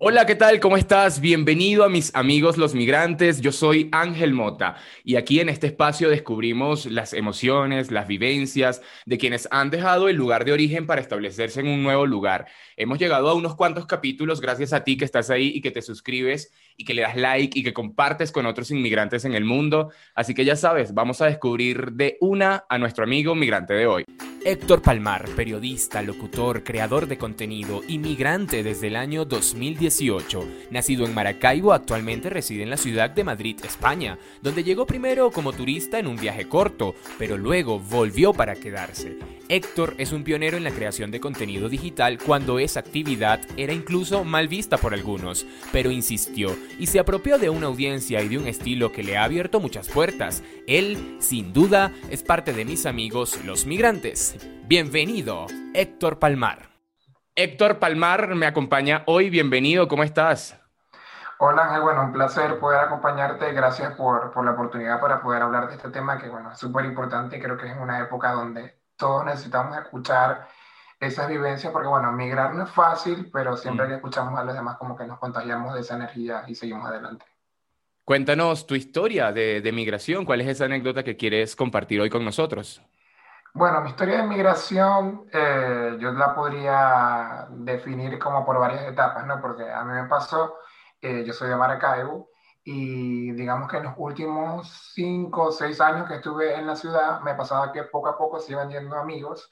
Hola, ¿qué tal? ¿Cómo estás? Bienvenido a mis amigos los migrantes. Yo soy Ángel Mota y aquí en este espacio descubrimos las emociones, las vivencias de quienes han dejado el lugar de origen para establecerse en un nuevo lugar. Hemos llegado a unos cuantos capítulos gracias a ti que estás ahí y que te suscribes y que le das like y que compartes con otros inmigrantes en el mundo. Así que ya sabes, vamos a descubrir de una a nuestro amigo migrante de hoy. Héctor Palmar, periodista, locutor, creador de contenido, inmigrante desde el año 2018. Nacido en Maracaibo, actualmente reside en la ciudad de Madrid, España, donde llegó primero como turista en un viaje corto, pero luego volvió para quedarse. Héctor es un pionero en la creación de contenido digital cuando esa actividad era incluso mal vista por algunos, pero insistió y se apropió de una audiencia y de un estilo que le ha abierto muchas puertas. Él, sin duda, es parte de mis amigos los migrantes. Bienvenido, Héctor Palmar. Héctor Palmar me acompaña hoy. Bienvenido, ¿cómo estás? Hola Ángel, bueno, un placer poder acompañarte. Gracias por, por la oportunidad para poder hablar de este tema que, bueno, es súper importante y creo que es una época donde todos necesitamos escuchar esas vivencias, porque bueno, migrar no es fácil, pero siempre que escuchamos a los demás como que nos contagiamos de esa energía y seguimos adelante. Cuéntanos tu historia de, de migración, ¿cuál es esa anécdota que quieres compartir hoy con nosotros? Bueno, mi historia de migración eh, yo la podría definir como por varias etapas, ¿no? Porque a mí me pasó, eh, yo soy de Maracaibo, y digamos que en los últimos cinco o seis años que estuve en la ciudad, me pasaba que poco a poco se iban yendo amigos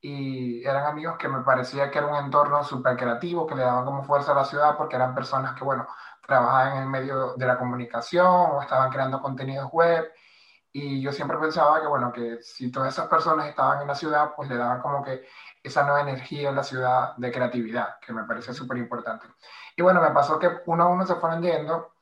y eran amigos que me parecía que era un entorno súper creativo, que le daban como fuerza a la ciudad porque eran personas que, bueno, trabajaban en el medio de la comunicación o estaban creando contenidos web. Y yo siempre pensaba que, bueno, que si todas esas personas estaban en la ciudad, pues le daban como que esa nueva energía en la ciudad de creatividad, que me parece súper importante. Y bueno, me pasó que uno a uno se fueron yendo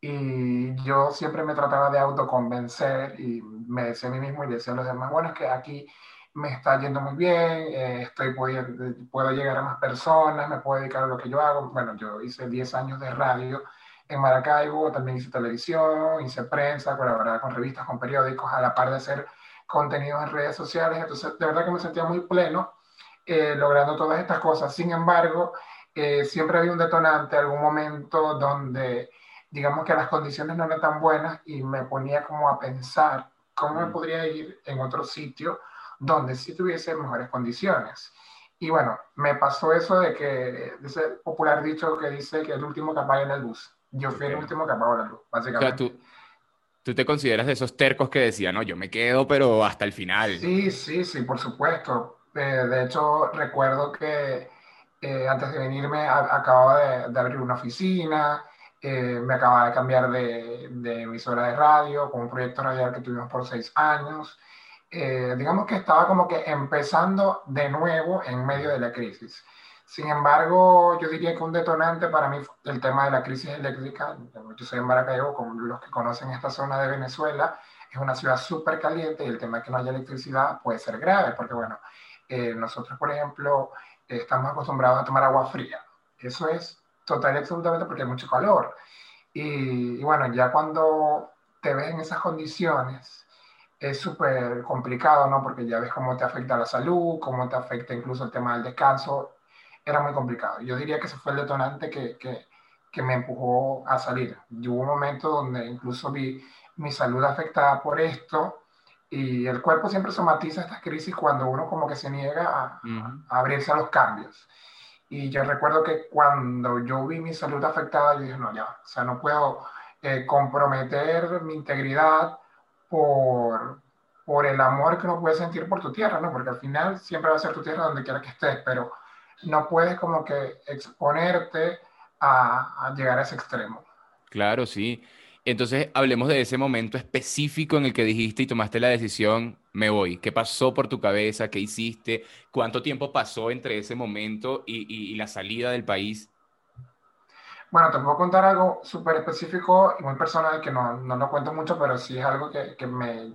y yo siempre me trataba de autoconvencer y me decía a mí mismo y decía a los demás, bueno, es que aquí me está yendo muy bien, eh, estoy, puedo, llegar a más personas, me puedo dedicar a lo que yo hago. Bueno, yo hice 10 años de radio en Maracaibo, también hice televisión, hice prensa, colaboraba con revistas, con periódicos, a la par de hacer contenidos en redes sociales. Entonces, de verdad que me sentía muy pleno eh, logrando todas estas cosas. Sin embargo, eh, siempre había un detonante, algún momento donde digamos que las condiciones no eran tan buenas y me ponía como a pensar cómo me podría ir en otro sitio donde sí tuviese mejores condiciones. Y bueno, me pasó eso de que, ese popular dicho que dice que el último que apaga la luz. Yo fui el último que apagó la luz, básicamente. O sea, tú, tú te consideras de esos tercos que decían, no, yo me quedo, pero hasta el final. Sí, sí, sí, por supuesto. Eh, de hecho, recuerdo que eh, antes de venirme acababa de, de, abrir una oficina, eh, me acababa de cambiar de, emisora de radio con un proyecto radial que tuvimos por seis años. Eh, digamos que estaba como que empezando de nuevo en medio de la crisis. Sin embargo, yo diría que un detonante para mí el tema de la crisis eléctrica. Yo soy en Maracaibo, como los que conocen esta zona de Venezuela, es una ciudad súper caliente y el tema de que no haya electricidad puede ser grave, porque bueno, eh, nosotros, por ejemplo, estamos acostumbrados a tomar agua fría. Eso es total y absolutamente porque hay mucho calor. Y, y bueno, ya cuando te ves en esas condiciones, es súper complicado, ¿no? Porque ya ves cómo te afecta la salud, cómo te afecta incluso el tema del descanso. Era muy complicado. Yo diría que ese fue el detonante que, que, que me empujó a salir. Y hubo un momento donde incluso vi mi salud afectada por esto y el cuerpo siempre somatiza estas crisis cuando uno como que se niega a, a abrirse a los cambios. Y yo recuerdo que cuando yo vi mi salud afectada, yo dije, no, ya, o sea, no puedo eh, comprometer mi integridad por, por el amor que uno puede sentir por tu tierra, ¿no? Porque al final siempre va a ser tu tierra donde quiera que estés, pero no puedes como que exponerte a, a llegar a ese extremo. Claro, sí. Entonces, hablemos de ese momento específico en el que dijiste y tomaste la decisión, me voy. ¿Qué pasó por tu cabeza? ¿Qué hiciste? ¿Cuánto tiempo pasó entre ese momento y, la salida del país? Bueno, te puedo contar algo súper específico y muy personal que no, no lo cuento mucho, pero sí es algo que, que, me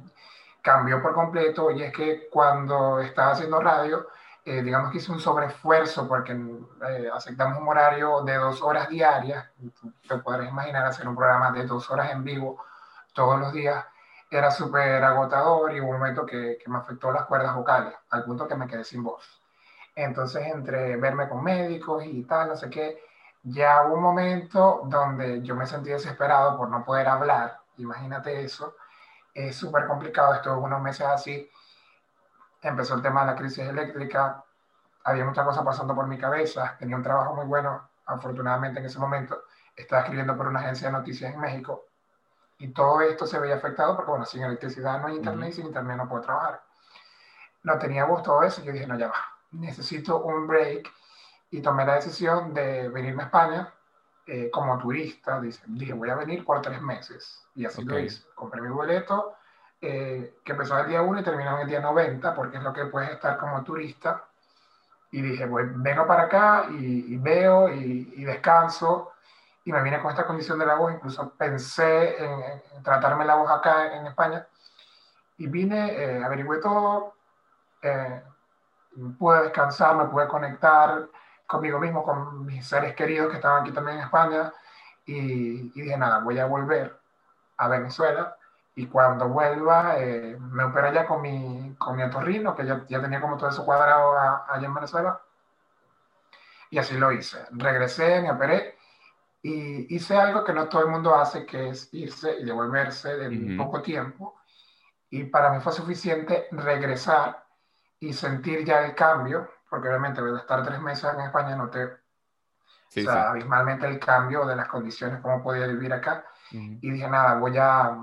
cambió por completo y es que cuando estaba haciendo radio, eh, digamos que hice un sobreesfuerzo porque eh, aceptamos un horario de dos horas diarias, te podrás imaginar hacer un programa de dos horas en vivo todos los días, era súper agotador y hubo un momento que, que me afectó las cuerdas vocales, al punto que me quedé sin voz. Entonces, entre verme con médicos y tal, no sé qué, ya hubo un momento donde yo me sentí desesperado por no poder hablar, imagínate eso, es súper complicado, estuve unos meses así, empezó el tema de la crisis eléctrica, había muchas cosas pasando por mi cabeza, tenía un trabajo muy bueno, afortunadamente en ese momento, estaba escribiendo por una agencia de noticias en México, y todo esto se veía afectado porque, bueno, sin electricidad no hay internet y sin internet no puedo trabajar. No tenía gusto todo eso y yo dije, no, ya va, necesito un break y tomé la decisión de venirme a España eh, como turista. Dije, voy a venir por tres meses. Y así lo hice. Compré mi boleto, eh, que empezó el día 1 y terminó en el día 90, porque es lo que puedes estar como turista. Y dije, voy, vengo para acá y, veo y, descanso. Y me vine con esta condición de la voz. Incluso pensé en, tratarme la voz acá en, España. Y vine, eh, averigüé todo. pude descansar, me pude conectar conmigo mismo, con mis seres queridos que estaban aquí también en España, y, dije, nada, voy a volver a Venezuela, y cuando vuelva, eh, me opero ya con mi, con mi otorrino, que ya, ya tenía como todo eso cuadrado allá en Venezuela, y así lo hice. Regresé, me operé, y hice algo que no todo el mundo hace, que es irse y devolverse en poco tiempo, y para mí fue suficiente regresar y sentir ya el cambio, porque obviamente voy a estar tres meses en España noté o sea, abismalmente el cambio de las condiciones, cómo podía vivir acá. Y dije, nada, voy a,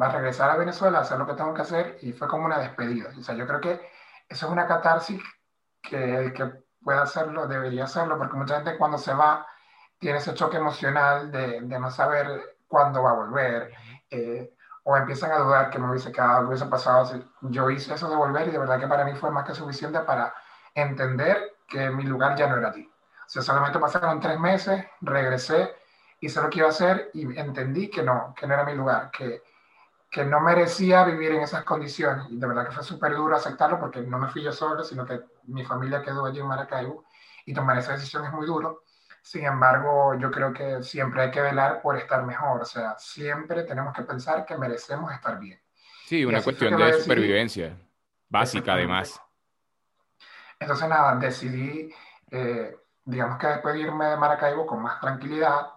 a regresar a Venezuela, a hacer lo que tengo que hacer, y fue como una despedida. O sea, yo creo que eso es una catarsis que el que pueda hacerlo debería hacerlo, porque mucha gente cuando se va tiene ese choque emocional de, de no saber cuándo va a volver, eh, o empiezan a dudar que me hubiese quedado, hubiese pasado. Yo hice eso de volver y de verdad que para mí fue más que suficiente para entender que mi lugar ya no era allí. O sea, solamente pasaron tres meses, regresé, hice lo que iba a hacer y entendí que no, que no era mi lugar, que, que no merecía vivir en esas condiciones. Y de verdad que fue súper duro aceptarlo porque no me fui yo solo, sino que mi familia quedó allí en Maracaibo y tomar esa decisión es muy duro. Sin embargo, yo creo que siempre hay que velar por estar mejor. O sea, siempre tenemos que pensar que merecemos estar bien. Sí, una cuestión de supervivencia básica además. Entonces, nada, decidí, eh, digamos que después de irme de Maracaibo con más tranquilidad,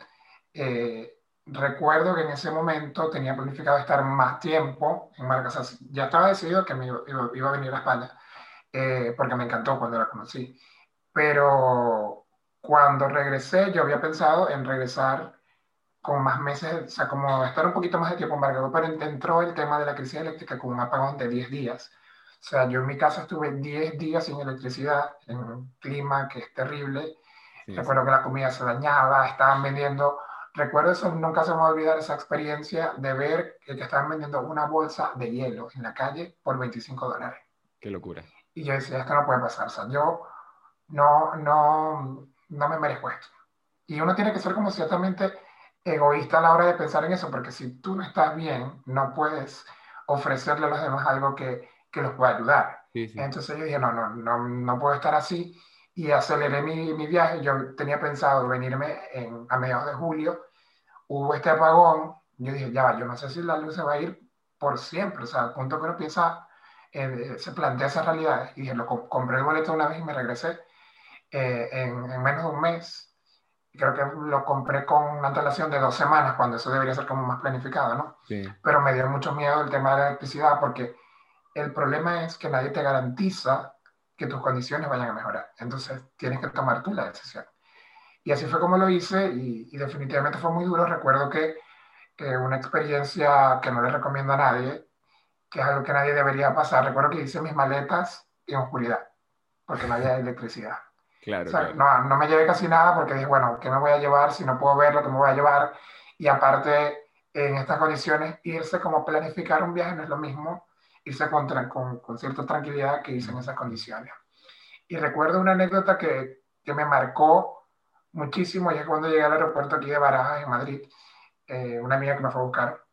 eh, recuerdo que en ese momento tenía planificado estar más tiempo en Maracaibo. ya estaba decidido que me iba, iba, a venir a España, eh, porque me encantó cuando la conocí. Pero cuando regresé, yo había pensado en regresar con más meses, o sea, como estar un poquito más de tiempo en Maracaibo, pero entró el tema de la crisis eléctrica con un apagón de 10 días. O sea, yo en mi casa estuve 10 días sin electricidad, en un clima que es terrible. Recuerdo que la comida se dañaba, estaban vendiendo. Recuerdo eso, nunca se me va a olvidar esa experiencia de ver que, estaban vendiendo una bolsa de hielo en la calle por 25 dólares. Qué locura. Y yo decía, esto no puede pasar. O sea, yo no, no, no me merezco esto. Y uno tiene que ser como ciertamente egoísta a la hora de pensar en eso, porque si tú no estás bien, no puedes ofrecerle a los demás algo que, que los pueda ayudar. Entonces yo dije, no, no, no, no puedo estar así y aceleré mi, mi viaje. Yo tenía pensado venirme en, a mediados de julio, hubo este apagón, yo dije, ya yo no sé si la luz se va a ir por siempre, o sea, al punto que uno piensa, eh, se plantea esa realidad. Y dije, lo compré el boleto una vez y me regresé eh, en, en, menos de un mes. Creo que lo compré con una antelación de dos semanas, cuando eso debería ser como más planificado, ¿no? Sí. Pero me dio mucho miedo el tema de la electricidad porque el problema es que nadie te garantiza que tus condiciones vayan a mejorar. Entonces tienes que tomar tú la decisión. Y así fue como lo hice y, definitivamente fue muy duro. Recuerdo que una experiencia que no le recomiendo a nadie, que es algo que nadie debería pasar. Recuerdo que hice mis maletas en oscuridad, porque no había electricidad. Claro, No, no me llevé casi nada porque dije, bueno, ¿qué me voy a llevar si no puedo ver lo que me voy a llevar? Y aparte, en estas condiciones, irse como planificar un viaje no es lo mismo irse con, con, con, cierta tranquilidad que hice en esas condiciones. Y recuerdo una anécdota que, que me marcó muchísimo, ya cuando llegué al aeropuerto aquí de Barajas, en Madrid, eh, una amiga que me fue a buscar,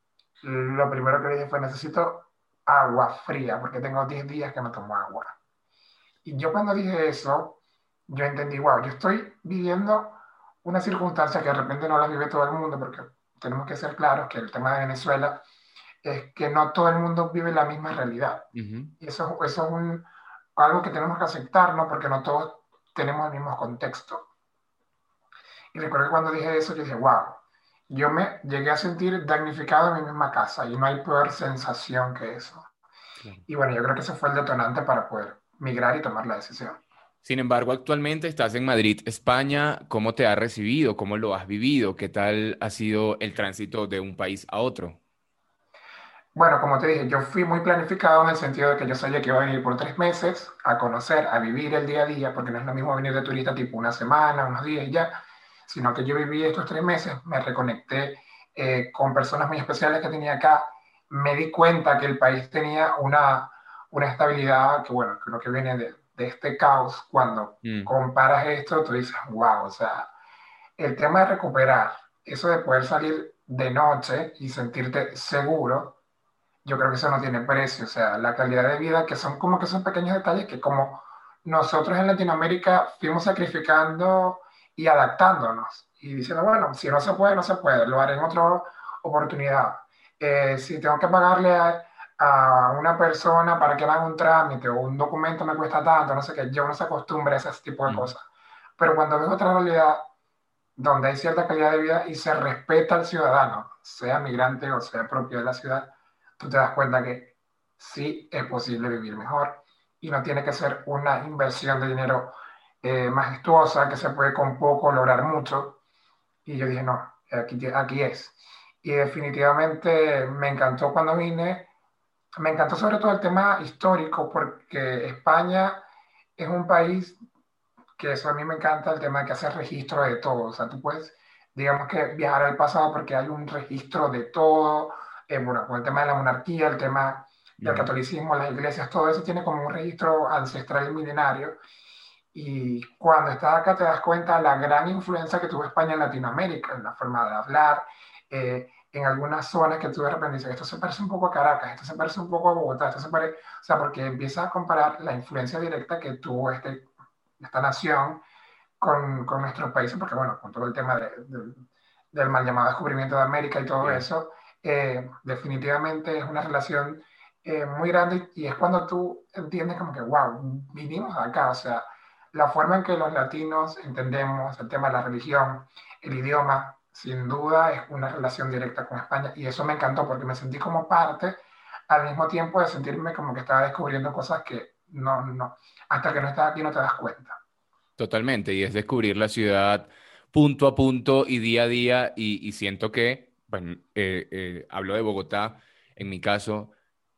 lo primero que le dije fue, necesito agua fría, porque tengo 10 días que no tomo agua. Y yo cuando dije eso, yo entendí, wow, yo estoy viviendo una circunstancia que de repente no la vive todo el mundo, porque tenemos que ser claros que el tema de Venezuela es que no todo el mundo vive la misma realidad. Y eso, eso es un, algo que tenemos que aceptar, ¿no? Porque no todos tenemos el mismo contexto. Y recuerdo que cuando dije eso, yo dije, wow, yo me llegué a sentir damnificado en mi misma casa y no hay peor sensación que eso. Y bueno, yo creo que ese fue el detonante para poder migrar y tomar la decisión. Sin embargo, actualmente estás en Madrid, España. ¿Cómo te ha recibido? ¿Cómo lo has vivido? ¿Qué tal ha sido el tránsito de un país a otro? Bueno, como te dije, yo fui muy planificado en el sentido de que yo sabía que iba a venir por tres meses a conocer, a vivir el día a día, porque no es lo mismo venir de turista tipo una semana, unos días y ya, sino que yo viví estos tres meses, me reconecté eh, con personas muy especiales que tenía acá, me di cuenta que el país tenía una, una estabilidad que, bueno, creo que viene de, de este caos, cuando mm. comparas esto, tú dices, wow, o sea, el tema de recuperar, eso de poder salir de noche y sentirte seguro, yo creo que eso no tiene precio, o sea, la calidad de vida, que son como que son pequeños detalles que como nosotros en Latinoamérica fuimos sacrificando y adaptándonos y diciendo, bueno, si no se puede, no se puede, lo haré en otra oportunidad. Eh, si tengo que pagarle a, a, una persona para que haga un trámite o un documento me cuesta tanto, no sé qué, yo no se acostumbra a ese tipo de mm. cosas. Pero cuando ves otra realidad donde hay cierta calidad de vida y se respeta al ciudadano, sea migrante o sea propio de la ciudad, tú te das cuenta que sí es posible vivir mejor y no tiene que ser una inversión de dinero eh, majestuosa que se puede con poco lograr mucho. Y yo dije, no, aquí, aquí es. Y definitivamente me encantó cuando vine. Me encantó sobre todo el tema histórico porque España es un país que eso a mí me encanta, el tema de que hace registro de todo. O sea, tú puedes, digamos que viajar al pasado porque hay un registro de todo eh, bueno, con el tema de la monarquía, el tema del catolicismo, las iglesias, todo eso tiene como un registro ancestral y milenario. Y cuando estás acá te das cuenta de la gran influencia que tuvo España en Latinoamérica, en la forma de hablar, eh, en algunas zonas que tú de repente dices, esto se parece un poco a Caracas, esto se parece un poco a Bogotá, esto se parece, o sea, porque empiezas a comparar la influencia directa que tuvo este, esta nación con, con nuestros países, porque bueno, con todo el tema del mal llamado descubrimiento de América y todo eso, eh, definitivamente es una relación eh, muy grande y es cuando tú entiendes como que, wow, vinimos acá, o sea, la forma en que los latinos entendemos el tema de la religión, el idioma, sin duda es una relación directa con España y eso me encantó porque me sentí como parte al mismo tiempo de sentirme como que estaba descubriendo cosas que no, no, hasta que no estás aquí no te das cuenta. Totalmente, y es descubrir la ciudad punto a punto y día a día y, y siento que bueno, eh, eh, hablo de Bogotá, en mi caso,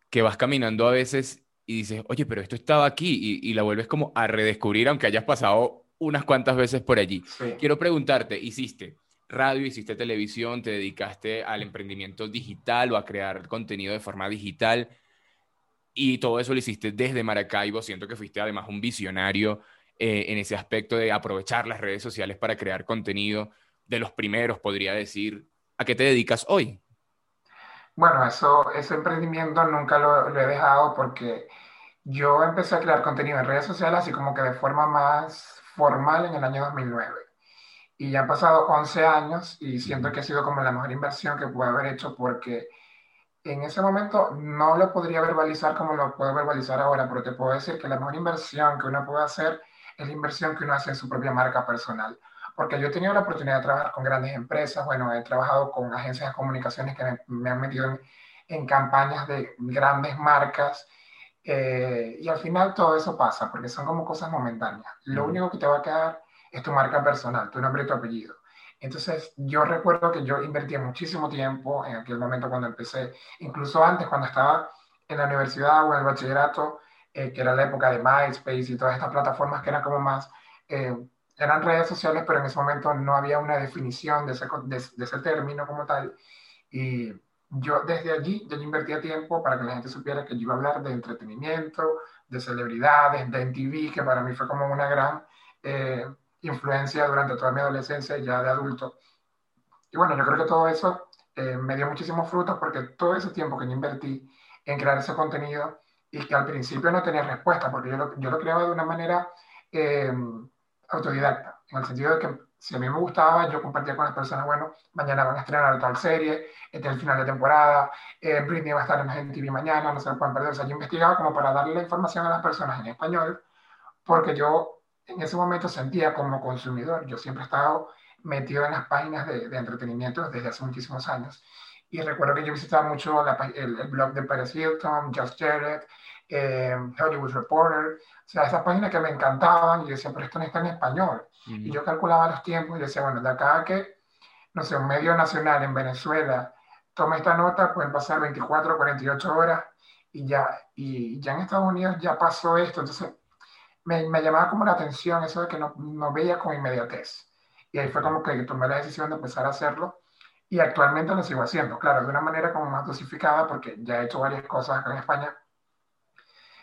que vas caminando a veces y dices, oye, pero esto estaba aquí y, la vuelves como a redescubrir, aunque hayas pasado unas cuantas veces por allí. Quiero preguntarte, ¿hiciste radio, hiciste televisión, te dedicaste al emprendimiento digital o a crear contenido de forma digital? Y todo eso lo hiciste desde Maracaibo. Siento que fuiste además un visionario eh, en ese aspecto de aprovechar las redes sociales para crear contenido, de los primeros, podría decir. ¿A qué te dedicas hoy? Bueno, eso, ese emprendimiento nunca lo, he dejado porque yo empecé a crear contenido en redes sociales así como que de forma más formal en el año 2009. Y ya han pasado 11 años y siento que ha sido como la mejor inversión que pude haber hecho porque en ese momento no lo podría verbalizar como lo puedo verbalizar ahora, pero te puedo decir que la mejor inversión que uno puede hacer es la inversión que uno hace en su propia marca personal porque yo he tenido la oportunidad de trabajar con grandes empresas, bueno, he trabajado con agencias de comunicaciones que me, han metido en, campañas de grandes marcas, eh, y al final todo eso pasa, porque son como cosas momentáneas. Lo único que te va a quedar es tu marca personal, tu nombre y tu apellido. Entonces, yo recuerdo que yo invertí muchísimo tiempo en aquel momento cuando empecé, incluso antes, cuando estaba en la universidad o en el bachillerato, eh, que era la época de MySpace y todas estas plataformas que eran como más eh, eran redes sociales, pero en ese momento no había una definición de ese, de, ese término como tal. Y yo desde allí, yo invertía tiempo para que la gente supiera que yo iba a hablar de entretenimiento, de celebridades, de MTV, que para mí fue como una gran eh, influencia durante toda mi adolescencia ya de adulto. Y bueno, yo creo que todo eso eh, me dio muchísimos frutos porque todo ese tiempo que yo invertí en crear ese contenido y que al principio no tenía respuesta, porque yo lo, yo lo creaba de una manera... Eh, autodidacta, en el sentido de que si a mí me gustaba, yo compartía con las personas, bueno, mañana van a estrenar tal serie, este es el final de temporada, eh, Britney va a estar en TV mañana, no se lo pueden perder. O sea, yo investigaba como para darle la información a las personas en español, porque yo en ese momento sentía como consumidor, yo siempre he estado metido en las páginas de, entretenimiento desde hace muchísimos años. Y recuerdo que yo visitaba mucho el, blog de Paris Hilton, Just Jared, eh, Hollywood Reporter, o sea, esas páginas que me encantaban, y yo decía, pero esto no está en español. Y yo calculaba los tiempos y decía, bueno, de acá a que, no sé, un medio nacional en Venezuela tome esta nota, pueden pasar 24 o 48 horas y ya, y ya en Estados Unidos ya pasó esto, entonces me, me llamaba como la atención eso de que no, no veía con inmediatez. Y ahí fue como que tomé la decisión de empezar a hacerlo y actualmente lo sigo haciendo, claro, de una manera como más dosificada porque ya he hecho varias cosas acá en España.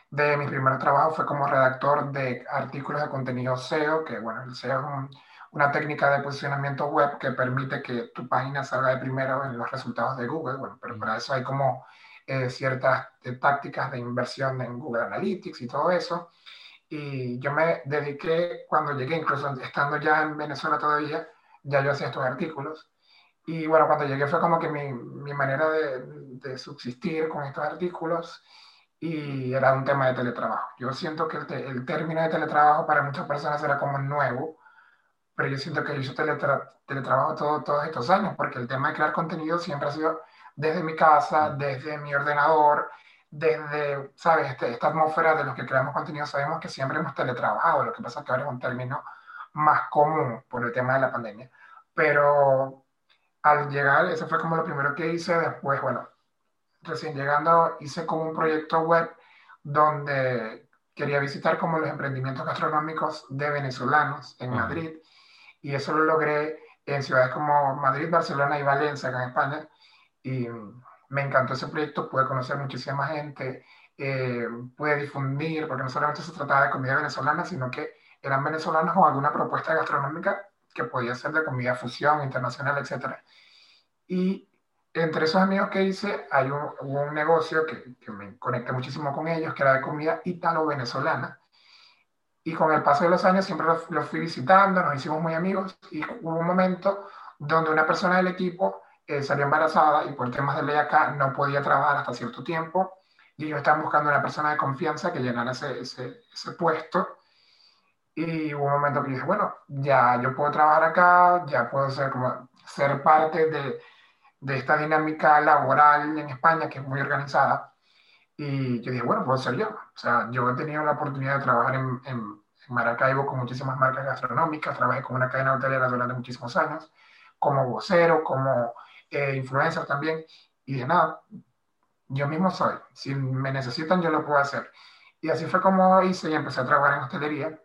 De mi primer trabajo fue como redactor de artículos de contenido SEO, que bueno, el SEO es una técnica de posicionamiento web que permite que tu página salga de primero en los resultados de Google, bueno, pero para eso hay como eh, ciertas eh, tácticas de inversión en Google Analytics y todo eso. Y yo me dediqué, cuando llegué, incluso estando ya en Venezuela todavía, ya yo hacía estos artículos. Y bueno, cuando llegué fue como que mi, mi manera de, de, subsistir con estos artículos y era un tema de teletrabajo. Yo siento que el, el término de teletrabajo para muchas personas era como nuevo, pero yo siento que yo he hecho teletrabajo todo, todos estos años, porque el tema de crear contenido siempre ha sido desde mi casa, desde mi ordenador, desde, ¿sabes? Este, esta atmósfera de los que creamos contenido, sabemos que siempre hemos teletrabajado, lo que pasa es que ahora es un término más común por el tema de la pandemia. Pero al llegar, eso fue como lo primero que hice. Después, bueno, recién llegando, hice como un proyecto web donde quería visitar como los emprendimientos gastronómicos de venezolanos en Madrid. Y eso lo logré en ciudades como Madrid, Barcelona y Valencia, acá en España. Y me encantó ese proyecto, pude conocer muchísima gente, eh, pude difundir, porque no solamente se trataba de comida venezolana, sino que eran venezolanos con alguna propuesta gastronómica que podía ser de comida fusión, internacional, etc. Y entre esos amigos que hice, hay un, hubo un negocio que, que, me conecté muchísimo con ellos, que era de comida italo-venezolana. Y con el paso de los años siempre los, los, fui visitando, nos hicimos muy amigos. Y hubo un momento donde una persona del equipo eh, salió embarazada y por temas de ley acá no podía trabajar hasta cierto tiempo. Y ellos estaban buscando una persona de confianza que llenara ese, ese, ese puesto. Y hubo un momento que dije, bueno, ya yo puedo trabajar acá, ya puedo ser, como, ser parte de, de esta dinámica laboral en España que es muy organizada. Y yo dije, bueno, puedo ser yo. O sea, yo he tenido la oportunidad de trabajar en, en, Maracaibo con muchísimas marcas gastronómicas, trabajé con una cadena hotelera durante muchísimos años, como vocero, como eh, influencer también. Y dije, nada, yo mismo soy. Si me necesitan, yo lo puedo hacer. Y así fue como hice y empecé a trabajar en hostelería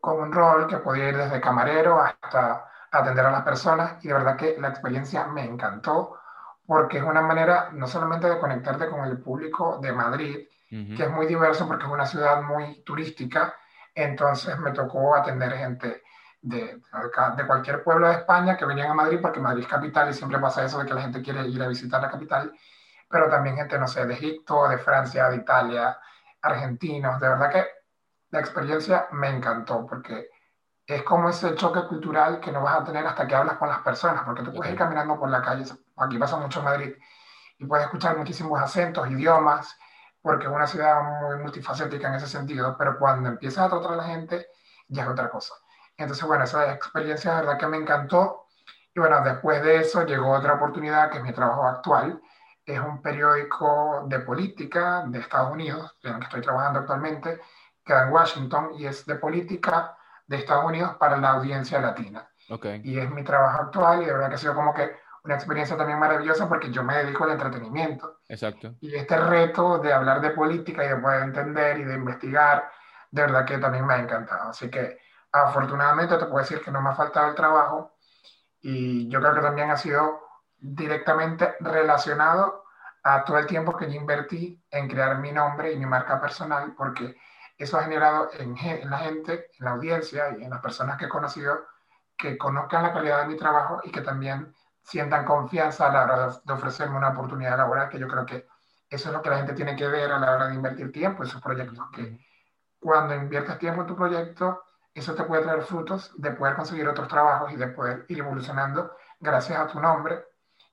con un rol que podía ir desde camarero hasta atender a las personas y de verdad que la experiencia me encantó porque es una manera no solamente de conectarte con el público de Madrid, que es muy diverso porque es una ciudad muy turística, entonces me tocó atender gente de, de cualquier pueblo de España que venían a Madrid porque Madrid es capital y siempre pasa eso de que la gente quiere ir a visitar la capital, pero también gente, no sé, de Egipto, de Francia, de Italia, argentinos, de verdad que la experiencia me encantó porque es como ese choque cultural que no vas a tener hasta que hablas con las personas, porque tú puedes ir caminando por la calle, aquí pasa mucho en Madrid, y puedes escuchar muchísimos acentos, idiomas, porque es una ciudad muy multifacética en ese sentido, pero cuando empiezas a tratar a la gente, ya es otra cosa. Entonces, bueno, esa experiencia de verdad que me encantó. Y bueno, después de eso llegó otra oportunidad, que es mi trabajo actual. Es un periódico de política de Estados Unidos, en el que estoy trabajando actualmente, queda en Washington y es de política de Estados Unidos para la audiencia latina. Okay. Y es mi trabajo actual y de verdad que ha sido como que una experiencia también maravillosa porque yo me dedico al entretenimiento. Exacto. Y este reto de hablar de política y de poder entender y de investigar, de verdad que también me ha encantado. Así que afortunadamente te puedo decir que no me ha faltado el trabajo y yo creo que también ha sido directamente relacionado a todo el tiempo que yo invertí en crear mi nombre y mi marca personal porque eso ha generado en, en, la gente, en la audiencia y en las personas que he conocido que conozcan la calidad de mi trabajo y que también sientan confianza a la hora de, ofrecerme una oportunidad laboral, que yo creo que eso es lo que la gente tiene que ver a la hora de invertir tiempo en sus proyectos, que cuando inviertes tiempo en tu proyecto, eso te puede traer frutos de poder conseguir otros trabajos y de poder ir evolucionando gracias a tu nombre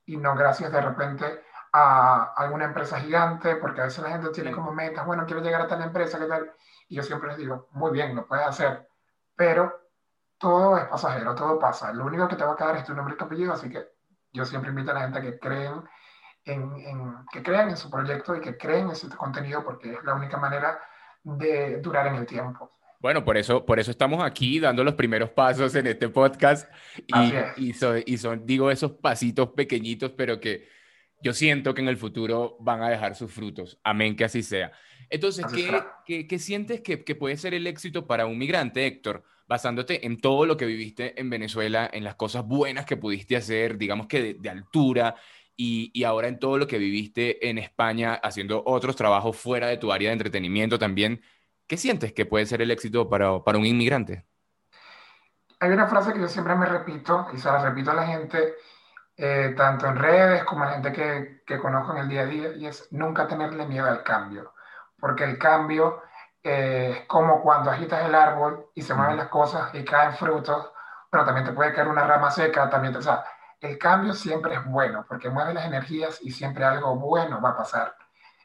y no gracias de repente a alguna empresa gigante, porque a veces la gente tiene como metas, bueno, quiero llegar a tal empresa, ¿qué tal? Y yo siempre les digo, muy bien, lo puedes hacer, pero todo es pasajero, todo pasa. Lo único que te va a quedar es tu nombre y tu apellido, así que yo siempre invito a la gente a que creen en, que crean en su proyecto y que creen en ese contenido porque es la única manera de durar en el tiempo. Bueno, por eso, por eso estamos aquí dando los primeros pasos en este podcast y, y, y son, digo, esos pasitos pequeñitos, pero que yo siento que en el futuro van a dejar sus frutos. Amén, que así sea. Entonces, ¿qué, ¿qué, sientes que, que, puede ser el éxito para un migrante, Héctor? Basándote en todo lo que viviste en Venezuela, en las cosas buenas que pudiste hacer, digamos que de, de altura, y, y, ahora en todo lo que viviste en España, haciendo otros trabajos fuera de tu área de entretenimiento también. ¿Qué sientes que puede ser el éxito para, para un inmigrante? Hay una frase que yo siempre me repito y se la repito a la gente, eh, tanto en redes como a la gente que, que, conozco en el día a día, y es nunca tenerle miedo al cambio, porque el cambio eh, es como cuando agitas el árbol y se mueven las cosas y caen frutos, pero también te puede caer una rama seca, también, o sea, el cambio siempre es bueno, porque mueve las energías y siempre algo bueno va a pasar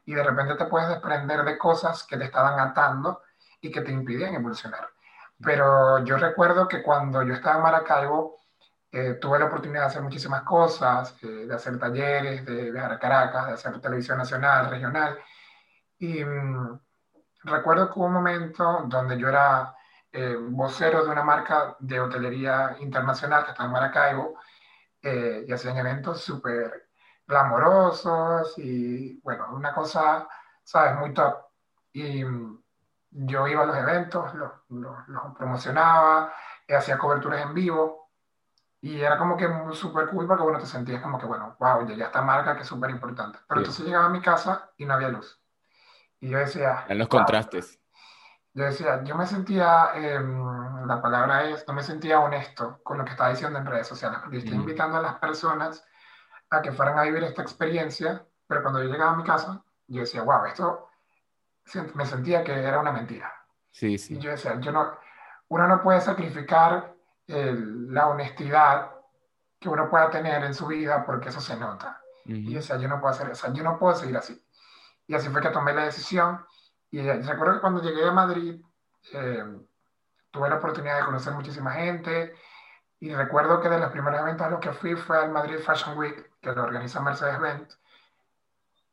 y de repente te puedes desprender de cosas que te estaban atando y que te impidían evolucionar. Pero yo recuerdo que cuando yo estaba en Maracaibo, eh, tuve la oportunidad de hacer muchísimas cosas, eh, de hacer talleres, de viajar a Caracas, de hacer televisión nacional, regional. Y mm, recuerdo que hubo un momento donde yo era eh, vocero de una marca de hotelería internacional que estaba en Maracaibo y hacían eventos súper glamorosos y bueno, una cosa, ¿sabes? Muy top. Y mm, yo iba a los eventos, los, los, promocionaba, hacía coberturas en vivo y era como que súper cool porque bueno, te sentías como que, bueno, wow, llegué a esta marca que es súper importante. Pero entonces llegaba a mi casa y no había luz. Y yo decía... En los contrastes. Yo decía, yo me sentía, em, la palabra es, no me sentía honesto con lo que estaba diciendo en redes sociales, porque estoy invitando a las personas a que fueran a vivir esta experiencia, pero cuando yo llegaba a mi casa, yo decía, wow, esto me sentía que era una mentira. Sí, sí. Y yo decía, yo no, uno no puede sacrificar la honestidad que uno pueda tener en su vida porque eso se nota. Y yo decía, yo no puedo hacer eso, yo no puedo seguir así. Y así fue que tomé la decisión. Y recuerdo que cuando llegué a Madrid, eh, tuve la oportunidad de conocer muchísima gente. Y recuerdo que de los primeros eventos a los que fui fue al Madrid Fashion Week que lo organiza Mercedes-Benz.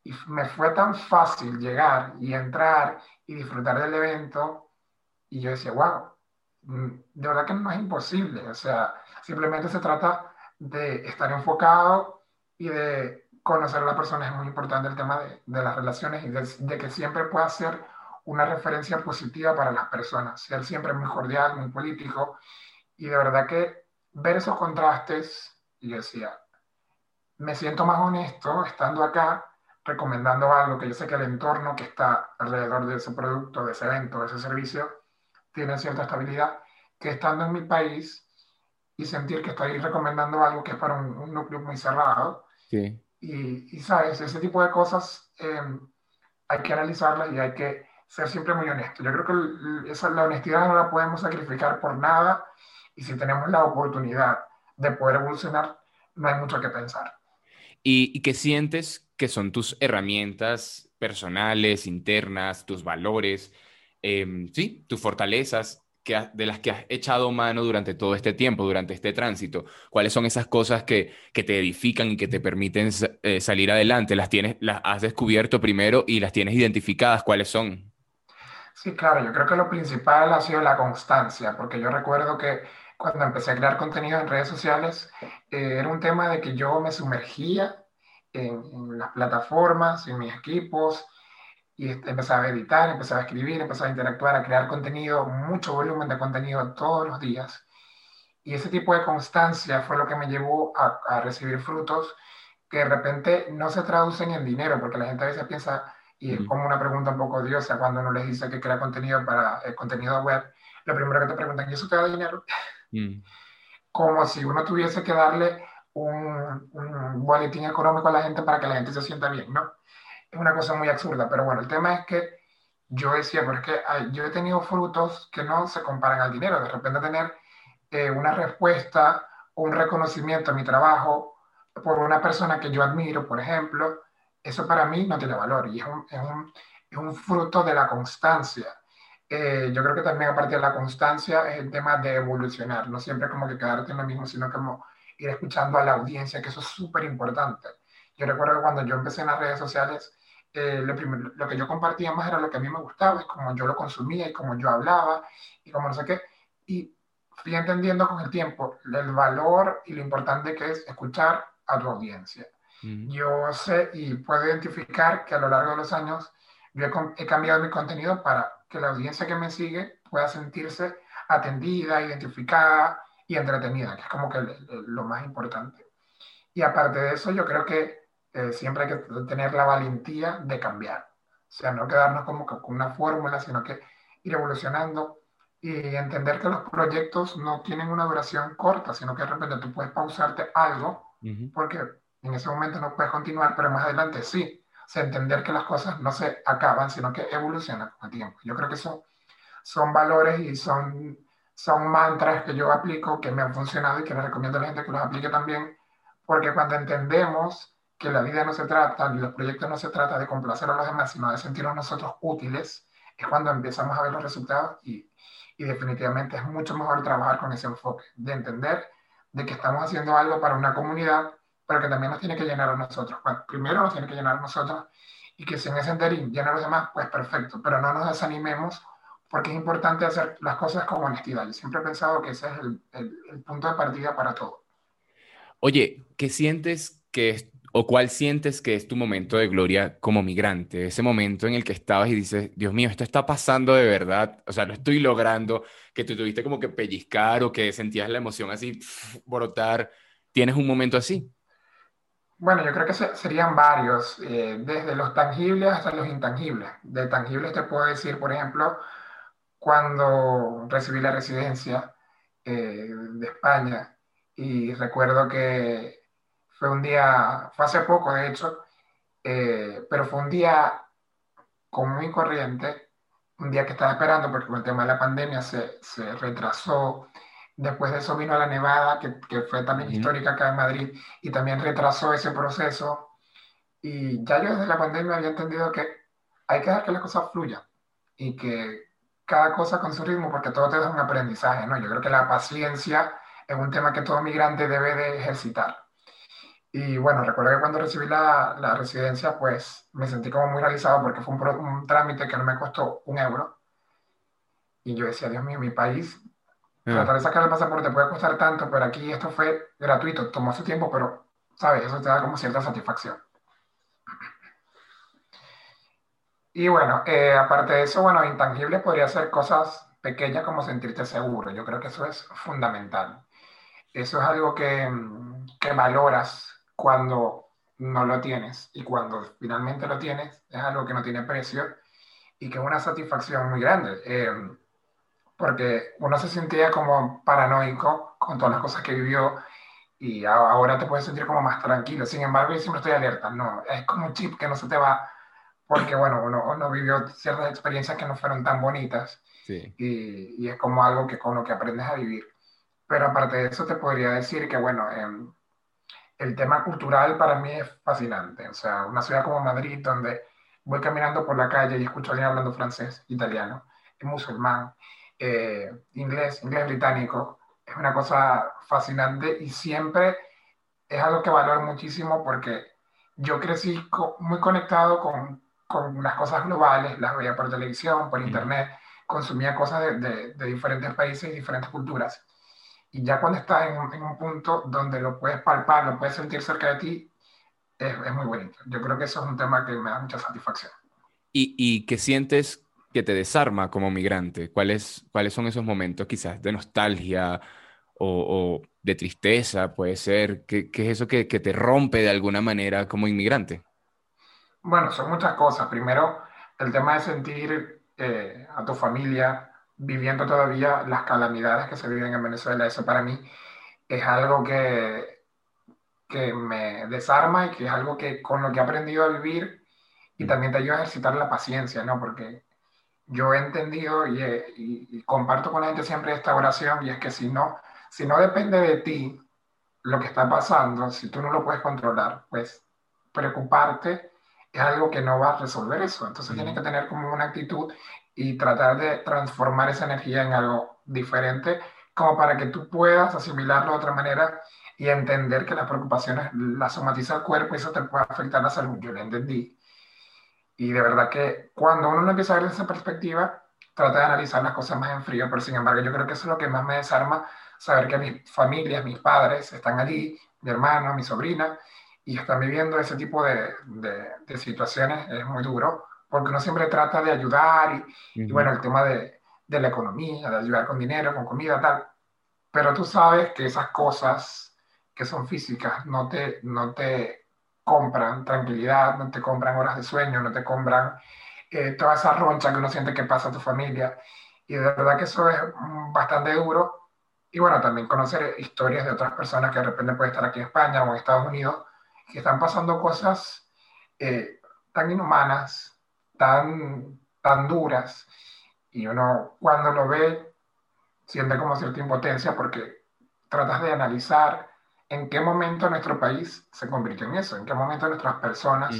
Y me fue tan fácil llegar y entrar y disfrutar del evento. Y yo decía, wow, mm, de verdad que no es imposible. O sea, simplemente se trata de estar enfocado y de conocer a la persona. Es muy importante el tema de, de las relaciones y de, que siempre pueda ser una referencia positiva para las personas. Ser siempre muy cordial, muy político. Y de verdad que ver esos contrastes, y decía, me siento más honesto estando acá recomendando algo que yo sé que el entorno que está alrededor de ese producto, de ese evento, de ese servicio, tiene cierta estabilidad, que estando en mi país y sentir que estoy recomendando algo que es para un, núcleo muy cerrado. Sí. Y, y, sabes, ese tipo de cosas em, hay que analizarlas y hay que ser siempre muy honesto. Yo creo que esa, la honestidad no la podemos sacrificar por nada y si tenemos la oportunidad de poder evolucionar, no hay mucho que pensar y, que sientes que son tus herramientas personales, internas, tus valores, em, sí, tus fortalezas de las que has echado mano durante todo este tiempo, durante este tránsito? ¿Cuáles son esas cosas que, que te edifican y que te permiten eh, salir adelante? ¿Las, tienes, ¿Las has descubierto primero y las tienes identificadas? ¿Cuáles son? Sí, claro, yo creo que lo principal ha sido la constancia, porque yo recuerdo que cuando empecé a crear contenido en redes sociales, eh, era un tema de que yo me sumergía en, las plataformas, en mis equipos, y este, empezaba a editar, empezaba a escribir, empezaba a interactuar, a crear contenido, mucho volumen de contenido todos los días. Y ese tipo de constancia fue lo que me llevó a, a recibir frutos que de repente no se traducen en dinero, porque la gente a veces piensa, y es como una pregunta un poco odiosa cuando uno les dice que crea contenido para el contenido web, lo primero que te preguntan, ¿y eso te da dinero? Mm. Como si uno tuviese que darle un, un, boletín económico a la gente para que la gente se sienta bien, ¿no? Es una cosa muy absurda, pero bueno, el tema es que yo decía, porque yo he tenido frutos que no se comparan al dinero, de repente tener eh, una respuesta o un reconocimiento a mi trabajo por una persona que yo admiro, por ejemplo, eso para mí no tiene valor y es un, es un, es un fruto de la constancia. eh, yo creo que también aparte de la constancia es el tema de evolucionar, no siempre como que quedarte en lo mismo, sino como ir escuchando a la audiencia, que eso es súper importante. Yo recuerdo que cuando yo empecé en las redes sociales, eh, lo, lo, que yo compartía más era lo que a mí me gustaba, y como yo lo consumía, y como yo hablaba, y como no sé qué. Y fui entendiendo con el tiempo el valor y lo importante que es escuchar a tu audiencia. Yo sé y puedo identificar que a lo largo de los años yo he, cambiado mi contenido para que la audiencia que me sigue pueda sentirse atendida, identificada y entretenida, que es como que lo más importante. Y aparte de eso, yo creo que eh, siempre hay que tener la valentía de cambiar. O sea, no quedarnos como con una fórmula, sino que ir evolucionando y entender que los proyectos no tienen una duración corta, sino que de repente tú puedes pausarte algo, porque en ese momento no puedes continuar, pero más adelante sí. O sea, entender que las cosas no se acaban, sino que evolucionan con el tiempo. Yo creo que eso son valores y son, son mantras que yo aplico, que me han funcionado y que les recomiendo a la gente que los aplique también, porque cuando entendemos que la vida no se trata, los proyectos no se trata de complacer a los demás, sino de sentirnos nosotros útiles, es cuando empezamos a ver los resultados y, y definitivamente es mucho mejor trabajar con ese enfoque, de entender de que estamos haciendo algo para una comunidad, pero que también nos tiene que llenar a nosotros. Bueno, primero nos tiene que llenar a nosotros y que si en ese interín llena a los demás, pues perfecto, pero no nos desanimemos porque es importante hacer las cosas con honestidad. Yo siempre he pensado que ese es el, el, el punto de partida para todo. Oye, ¿qué sientes que es ¿O cuál sientes que es tu momento de gloria como migrante? Ese momento en el que estabas y dices, Dios mío, esto está pasando de verdad, o sea, lo estoy logrando, que tú tuviste como que pellizcar o que sentías la emoción así brotar. ¿Tienes un momento así? Bueno, yo creo que serían varios, eh, desde los tangibles hasta los intangibles. De tangibles te puedo decir, por ejemplo, cuando recibí la residencia eh, de España y recuerdo que fue un día, fue hace poco de hecho, eh, pero fue un día común y corriente, un día que estaba esperando porque con el tema de la pandemia se, se retrasó. Después de eso vino la nevada, que, que fue también histórica acá en Madrid, y también retrasó ese proceso. Y ya yo desde la pandemia había entendido que hay que dejar que las cosas fluyan y que cada cosa con su ritmo, porque todo te da un aprendizaje, ¿no? Yo creo que la paciencia es un tema que todo migrante debe de ejercitar. Y bueno, recuerdo que cuando recibí la, la residencia, pues me sentí como muy realizado porque fue un, un, trámite que no me costó un euro. Y yo decía, Dios mío, mi país, ah. tratar de sacar el pasaporte puede costar tanto, pero aquí esto fue gratuito, tomó su tiempo, pero, ¿sabes? Eso te da como cierta satisfacción. Y bueno, eh, aparte de eso, bueno, intangible podría ser cosas pequeñas como sentirte seguro. Yo creo que eso es fundamental. Eso es algo que, que valoras cuando no lo tienes y cuando finalmente lo tienes es algo que no tiene precio y que es una satisfacción muy grande. Eh, porque uno se sentía como paranoico con todas las cosas que vivió y ahora te puedes sentir como más tranquilo. Sin embargo, yo siempre estoy alerta, no, es como un chip que no se te va porque, bueno, uno, uno vivió ciertas experiencias que no fueron tan bonitas sí. y, y, es como algo que con lo que aprendes a vivir. Pero aparte de eso, te podría decir que, bueno, eh, el tema cultural para mí es fascinante. O sea, una ciudad como Madrid, donde voy caminando por la calle y escucho a alguien hablando francés, italiano, musulmán, eh, inglés, inglés británico, es una cosa fascinante y siempre es algo que valoro muchísimo porque yo crecí muy conectado con, con, las cosas globales, las veía por televisión, por internet, consumía cosas de, de, de diferentes países y diferentes culturas y ya cuando estás en, en, un punto donde lo puedes palpar, lo puedes sentir cerca de ti, es, es, muy bonito. Yo creo que eso es un tema que me da mucha satisfacción. ¿Y, y qué sientes que te desarma como migrante? ¿Cuáles, ¿Cuáles son esos momentos quizás de nostalgia o, o de tristeza? Puede ser. ¿Qué, qué es eso que, que, te rompe de alguna manera como inmigrante? Bueno, son muchas cosas. Primero, el tema de sentir eh, a tu familia, viviendo todavía las calamidades que se viven en Venezuela. Eso para mí es algo que, que me desarma y que es algo que con lo que he aprendido a vivir y también te ayuda a ejercitar la paciencia, ¿no? Porque yo he entendido y, y, y, comparto con la gente siempre esta oración y es que si no, si no depende de ti lo que está pasando, si tú no lo puedes controlar, pues preocuparte es algo que no va a resolver eso. Entonces mm. tienes que tener como una actitud y tratar de transformar esa energía en algo diferente, como para que tú puedas asimilarlo de otra manera y entender que las preocupaciones las somatiza el cuerpo y eso te puede afectar la salud. Yo lo entendí. Y de verdad que cuando uno no empieza a ver esa perspectiva, trata de analizar las cosas más en frío, pero sin embargo yo creo que eso es lo que más me desarma, saber que mis familias, mis padres están allí, mi hermano, mi sobrina, y están viviendo ese tipo de, de, situaciones, es muy duro, porque uno siempre trata de ayudar, y, bueno, el tema de, de la economía, de ayudar con dinero, con comida, tal, pero tú sabes que esas cosas que son físicas no te, no te compran tranquilidad, no te compran horas de sueño, no te compran eh, toda esa roncha que uno siente que pasa a tu familia. Y de verdad que eso es bastante duro. Y bueno, también conocer historias de otras personas que de repente pueden estar aquí en España o en Estados Unidos, que están pasando cosas eh, tan inhumanas, tan, tan duras. Y uno cuando lo ve siente como cierta impotencia porque tratas de analizar en qué momento nuestro país se convirtió en eso, en qué momento nuestras personas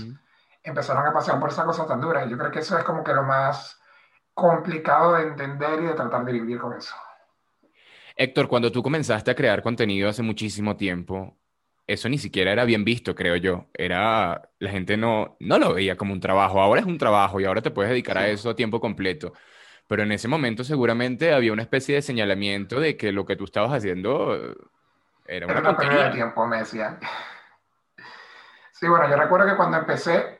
empezaron a pasar por esas cosas tan duras. Yo creo que eso es como que lo más complicado de entender y de tratar de vivir con eso. Héctor, cuando tú comenzaste a crear contenido hace muchísimo tiempo, eso ni siquiera era bien visto, creo yo. Era, la gente no, no lo veía como un trabajo. Ahora es un trabajo y ahora te puedes dedicar a eso a tiempo completo. Pero en ese momento seguramente había una especie de señalamiento de que lo que tú estabas haciendo era una, era pérdida de tiempo, me decían. Sí, bueno, yo recuerdo que cuando empecé,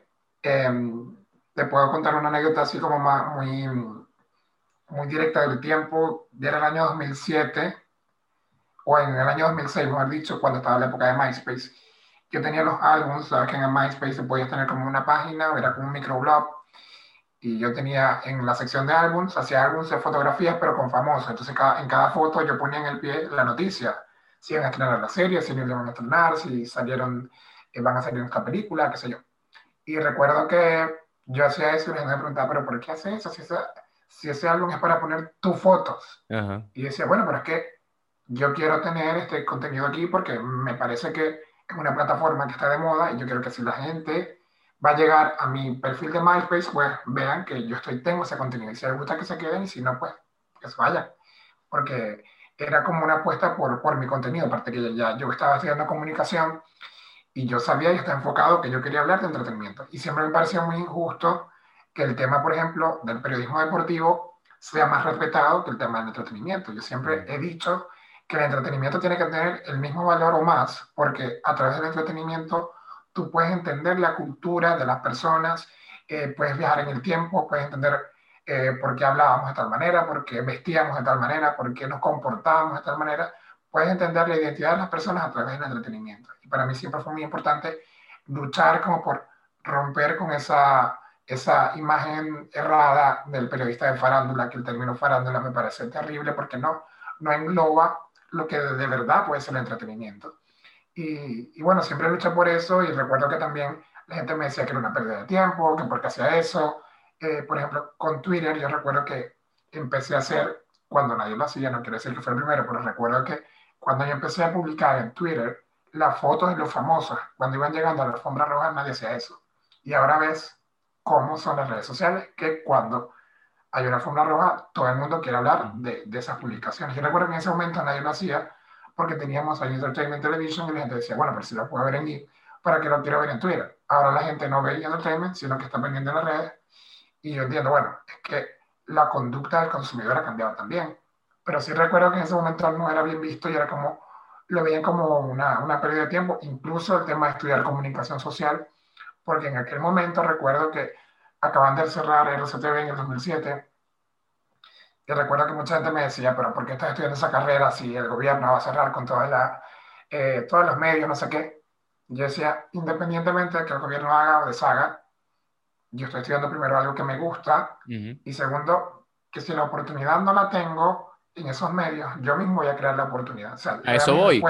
Em, te puedo contar una anécdota así como más, muy, muy directa del tiempo. Era el año 2007, o en el año 2006, mejor dicho, cuando estaba en la época de MySpace. Yo tenía los álbumes, sabes que en el MySpace se podía tener como una página, era como un microblog. Y yo tenía en la sección de álbumes, hacía álbumes de fotografías, pero con famosos. Entonces en cada foto yo ponía en el pie la noticia. Si iban a estrenar la serie, si no iban a estrenar, si salieron, eh, van a salir esta película, qué sé yo. Y recuerdo que yo hacía eso y la gente me preguntaba, ¿pero por qué haces eso? Si ese, si ese álbum es para poner tus fotos. Y decía, bueno, pero es que yo quiero tener este contenido aquí porque me parece que es una plataforma que está de moda y yo quiero que si la gente va a llegar a mi perfil de MySpace, pues vean que yo estoy, tengo ese contenido. Y si les gusta que se queden y si no, pues que se vayan. Porque era como una apuesta por, por mi contenido, aparte que ya, yo estaba haciendo comunicación y yo sabía y estaba enfocado que yo quería hablar de entretenimiento. Y siempre me parecía muy injusto que el tema, por ejemplo, del periodismo deportivo sea más respetado que el tema del entretenimiento. Yo siempre he dicho que el entretenimiento tiene que tener el mismo valor o más, porque a través del entretenimiento tú puedes entender la cultura de las personas, eh, puedes viajar en el tiempo, puedes entender eh, por qué hablábamos de tal manera, por qué vestíamos de tal manera, por qué nos comportábamos de tal manera, puedes entender la identidad de las personas a través del entretenimiento. Para mí siempre fue muy importante luchar como por romper con esa, esa imagen errada del periodista de farándula, que el término farándula me parece terrible porque no, no engloba lo que de verdad puede ser el entretenimiento. Y, y, bueno, siempre luché por eso y recuerdo que también la gente me decía que era una pérdida de tiempo, que por qué hacía eso. Eh, por ejemplo, con Twitter yo recuerdo que empecé a hacer, cuando nadie lo hacía, no quiero decir que fue el primero, pero recuerdo que cuando yo empecé a publicar en Twitter, las fotos de los famosos, cuando iban llegando a la alfombra roja, nadie hacía eso. Y ahora ves cómo son las redes sociales, que cuando hay una alfombra roja, todo el mundo quiere hablar de, de esas publicaciones. Yo recuerdo que en ese momento nadie lo hacía porque teníamos ahí Entertainment Television y la gente decía, bueno, pero si lo puedo ver en mí, ¿para qué lo quiero ver en Twitter? Ahora la gente no ve Entertainment, sino que está pendiente de las redes. Y yo entiendo, bueno, es que la conducta del consumidor ha cambiado también. Pero sí recuerdo que en ese momento no era bien visto y era como, lo veían como una, una pérdida de tiempo, incluso el tema de estudiar comunicación social, porque en aquel momento recuerdo que acaban de cerrar RCTV en el 2007, y recuerdo que mucha gente me decía, pero ¿por qué estás estudiando esa carrera si el gobierno va a cerrar con toda la, eh, todos los medios, no sé qué? Yo decía, independientemente de que el gobierno haga o deshaga, yo estoy estudiando primero algo que me gusta, y segundo, que si la oportunidad no la tengo, en esos medios, yo mismo voy a crear la oportunidad. a eso voy.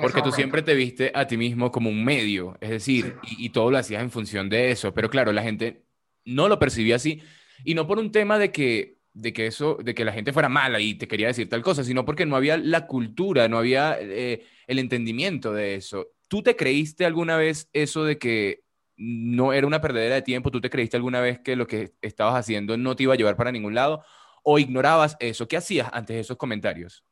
Porque tú siempre te viste a ti mismo como un medio, es decir, y, todo lo hacías en función de eso. Pero claro, la gente no lo percibía así. Y no por un tema de que, de que eso, de que la gente fuera mala y te quería decir tal cosa, sino porque no había la cultura, no había eh, el entendimiento de eso. ¿Tú te creíste alguna vez eso de que no era una perdedera de tiempo, tú te creíste alguna vez que lo que estabas haciendo no te iba a llevar para ningún lado o ignorabas eso. ¿Qué hacías antes de esos comentarios?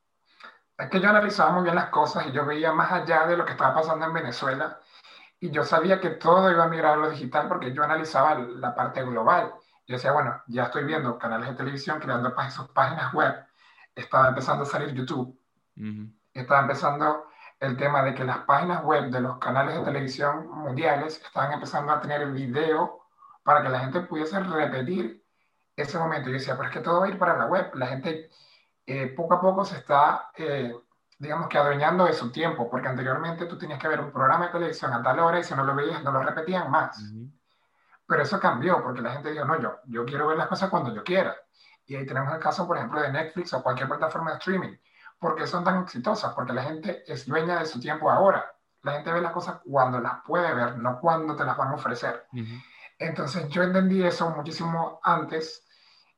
Es que yo analizaba muy bien las cosas y yo veía más allá de lo que estaba pasando en Venezuela y yo sabía que todo iba a migrar a lo digital porque yo analizaba la parte global. Yo decía, bueno, ya estoy viendo canales de televisión creando sus páginas web, estaba empezando a salir YouTube, estaba empezando el tema de que las páginas web de los canales de televisión mundiales estaban empezando a tener video para que la gente pudiese repetir ese momento. Yo decía, pero es que todo va a ir para la web. La gente eh, poco a poco se está, eh, digamos que adueñando de su tiempo, porque anteriormente tú tenías que ver un programa de televisión a tal hora y si no lo veías no lo repetían más. Pero eso cambió porque la gente dijo, no, yo, yo quiero ver las cosas cuando yo quiera. Y ahí tenemos el caso, por ejemplo, de Netflix o cualquier plataforma de streaming ¿Por qué son tan exitosas? Porque la gente es dueña de su tiempo ahora. La gente ve las cosas cuando las puede ver, no cuando te las van a ofrecer. Entonces yo entendí eso muchísimo antes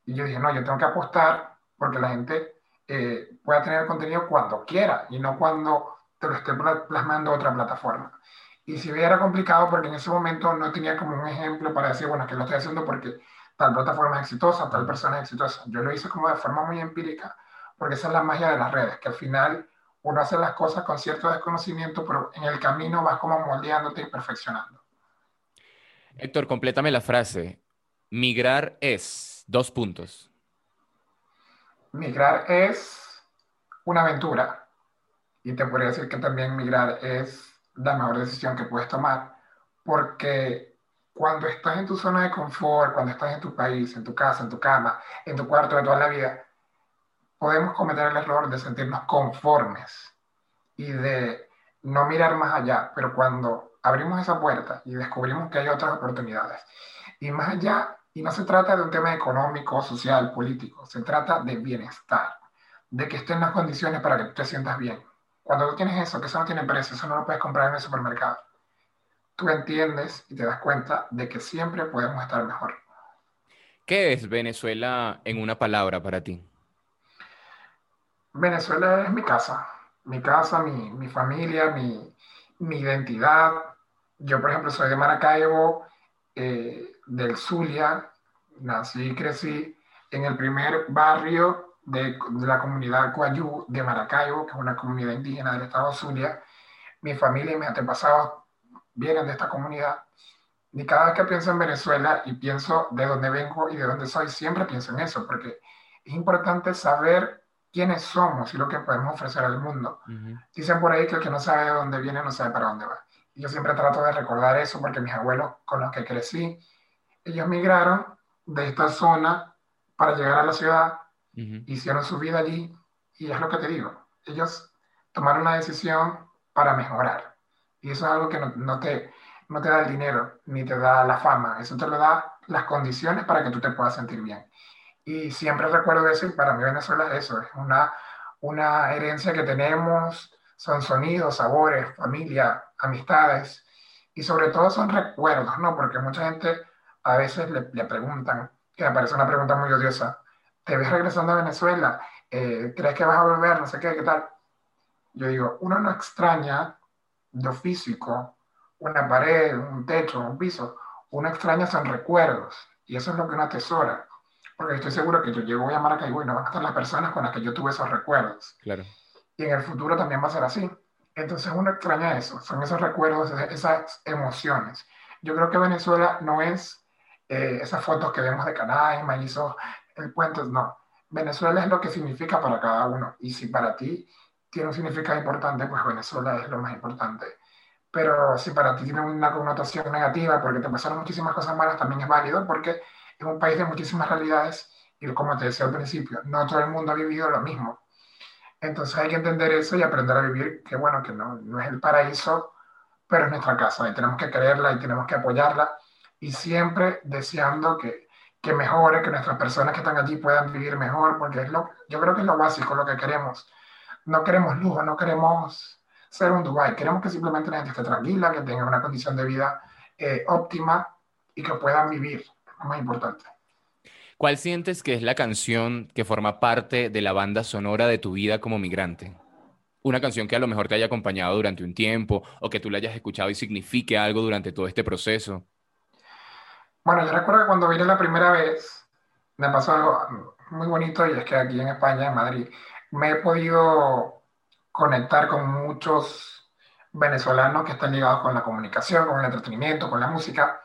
y yo dije, no, yo tengo que apostar porque la gente eh, pueda tener contenido cuando quiera y no cuando te lo esté plasmando otra plataforma. Y si era complicado porque en ese momento no tenía como un ejemplo para decir, bueno, que lo estoy haciendo porque tal plataforma es exitosa, tal persona es exitosa. Yo lo hice como de forma muy empírica porque esa es la magia de las redes, que al final uno hace las cosas con cierto desconocimiento, pero en el camino vas como moldeándote y perfeccionando. Héctor, complétame la frase. Migrar es dos puntos. Migrar es una aventura. Y te podría decir que también migrar es la mejor decisión que puedes tomar, porque cuando estás en tu zona de confort, cuando estás en tu país, en tu casa, en tu cama, en tu cuarto de toda la vida, podemos cometer el error de sentirnos conformes y de no mirar más allá, pero cuando abrimos esa puerta y descubrimos que hay otras oportunidades, y más allá, y no se trata de un tema económico, social, político, se trata de bienestar, de que estén las condiciones para que te sientas bien. Cuando tú tienes eso, que eso no tiene precio, eso no lo puedes comprar en el supermercado, tú entiendes y te das cuenta de que siempre podemos estar mejor. ¿Qué es Venezuela en una palabra para ti? Venezuela es mi casa, mi casa, mi, mi familia, mi, mi, identidad. Yo, por ejemplo, soy de Maracaibo, eh, del Zulia, nací y crecí en el primer barrio de, de la comunidad Coayú de Maracaibo, que es una comunidad indígena del estado Zulia. Mi familia y mis antepasados vienen de esta comunidad. Y cada vez que pienso en Venezuela y pienso de dónde vengo y de dónde soy, siempre pienso en eso, porque es importante saber quiénes somos y lo que podemos ofrecer al mundo. Dicen por ahí que el que no sabe de dónde viene no sabe para dónde va. Y yo siempre trato de recordar eso porque mis abuelos con los que crecí, ellos migraron de esta zona para llegar a la ciudad, hicieron su vida allí y es lo que te digo, ellos tomaron una decisión para mejorar. Y eso es algo que no, te, no te da el dinero ni te da la fama, eso te lo da las condiciones para que tú te puedas sentir bien. Y siempre recuerdo eso y para mí Venezuela es eso, es una, una herencia que tenemos, son sonidos, sabores, familia, amistades y sobre todo son recuerdos, ¿no? Porque mucha gente a veces le, le preguntan, que me parece una pregunta muy odiosa, ¿te ves regresando a Venezuela? Eh, ¿Crees que vas a volver? No sé qué, ¿qué tal? Yo digo, uno no extraña lo físico, una pared, un techo, un piso, uno extraña son recuerdos y eso es lo que uno atesora porque estoy seguro que yo llego a Maracaibo y no van a estar las personas con las que yo tuve esos recuerdos. Claro. Y en el futuro también va a ser así. Entonces uno extraña eso, son esos recuerdos, esas emociones. Yo creo que Venezuela no es eh, esas fotos que vemos de Canaima y hizo el puente, no. Venezuela es lo que significa para cada uno. Y si para ti tiene un significado importante, pues Venezuela es lo más importante. Pero si para ti tiene una connotación negativa porque te pasaron muchísimas cosas malas, también es válido porque es un país de muchísimas realidades y como te decía al principio, no todo el mundo ha vivido lo mismo. Entonces hay que entender eso y aprender a vivir, que bueno, que no, no es el paraíso, pero es nuestra casa y tenemos que quererla y tenemos que apoyarla y siempre deseando que, que mejore, que nuestras personas que están allí puedan vivir mejor, porque es lo, yo creo que es lo básico, lo que queremos. No queremos lujo, no queremos ser un Dubai, queremos que simplemente la gente esté tranquila, que tenga una condición de vida eh, óptima y que puedan vivir más importante. ¿Cuál sientes que es la canción que forma parte de la banda sonora de tu vida como migrante? Una canción que a lo mejor te haya acompañado durante un tiempo o que tú la hayas escuchado y signifique algo durante todo este proceso. Bueno, yo recuerdo que cuando vine la primera vez, me pasó algo muy bonito y es que aquí en España, en Madrid, me he podido conectar con muchos venezolanos que están ligados con la comunicación, con el entretenimiento, con la música.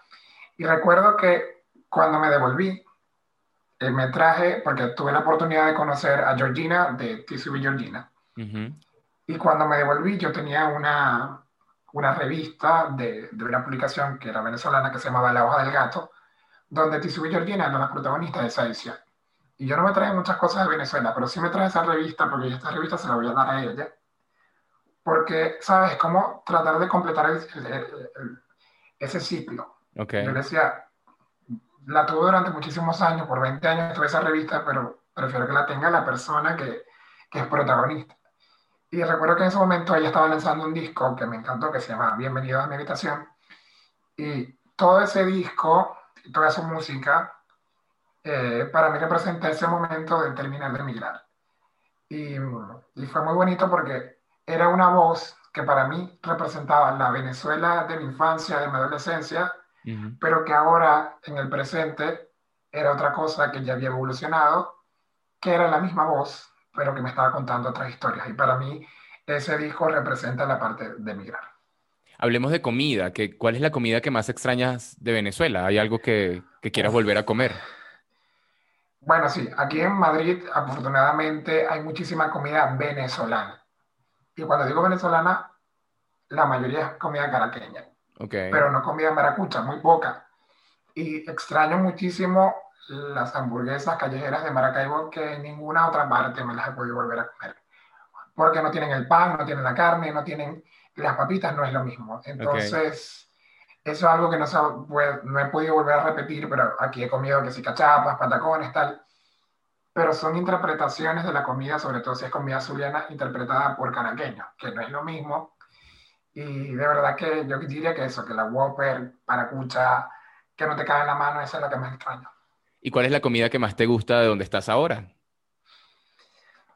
Y recuerdo que cuando me devolví, eh, me traje, porque tuve la oportunidad de conocer a Georgina de TCB Georgina. Y cuando me devolví, yo tenía una, una revista de, de, una publicación que era venezolana que se llamaba La Hoja del Gato, donde TCB Georgina era la protagonista de esa edición. Y yo no me traje muchas cosas de Venezuela, pero sí me traje esa revista, porque esta revista se la voy a dar a ella. Porque, ¿sabes? Cómo tratar de completar ese ciclo. Okay. Yo le decía, la tuve durante muchísimos años, por 20 años tuve esa revista, pero prefiero que la tenga la persona que, que es protagonista. Y recuerdo que en ese momento ella estaba lanzando un disco que me encantó, que se llama Bienvenido a mi habitación. Y todo ese disco, toda su música, eh, para mí representa ese momento de terminar de emigrar. Y, y, fue muy bonito porque era una voz que para mí representaba la Venezuela de mi infancia, de mi adolescencia, pero que ahora en el presente era otra cosa que ya había evolucionado, que era la misma voz, pero que me estaba contando otras historias. Y para mí ese disco representa la parte de emigrar. Hablemos de comida. ¿Qué, ¿Cuál es la comida que más extrañas de Venezuela? ¿Hay algo que, que quieras volver a comer? Bueno, sí, aquí en Madrid afortunadamente hay muchísima comida venezolana. Y cuando digo venezolana, la mayoría es comida caraqueña. Okay. Pero no comida maracucha, muy poca. Y extraño muchísimo las hamburguesas callejeras de Maracaibo que en ninguna otra parte me las he podido volver a comer. Porque no tienen el pan, no tienen la carne, no tienen las papitas, no es lo mismo. Entonces... Okay eso es algo que no, no, he podido volver a repetir, pero aquí he comido que si cachapas, patacones, tal. Pero son interpretaciones de la comida, sobre todo si es comida zuliana, interpretada por caraqueños, que no es lo mismo. Y de verdad que yo diría que eso, que la Whopper, paracucha, que no te cae en la mano, esa es la que más extraño. ¿Y cuál es la comida que más te gusta de donde estás ahora?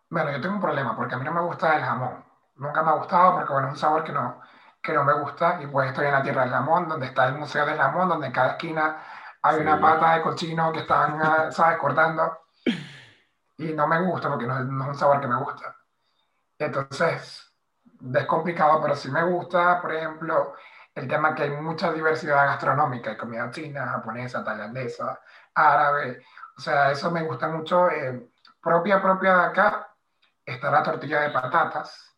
Bueno, yo tengo un problema, porque a mí no me gusta el jamón. Nunca me ha gustado, porque bueno, es un sabor que no, que no me gusta, y pues estoy en la tierra del jamón, donde está el Museo del Jamón, donde en cada esquina hay una pata de cochino que están, ah, ¿sabes?, cortando. Y no me gusta porque no, no, es un sabor que me gusta. Entonces, es complicado, pero sí me gusta, por ejemplo, el tema que hay mucha diversidad gastronómica, hay comida china, japonesa, tailandesa, árabe. O sea, eso me gusta mucho. Eh, propia, propia de acá está la tortilla de patatas,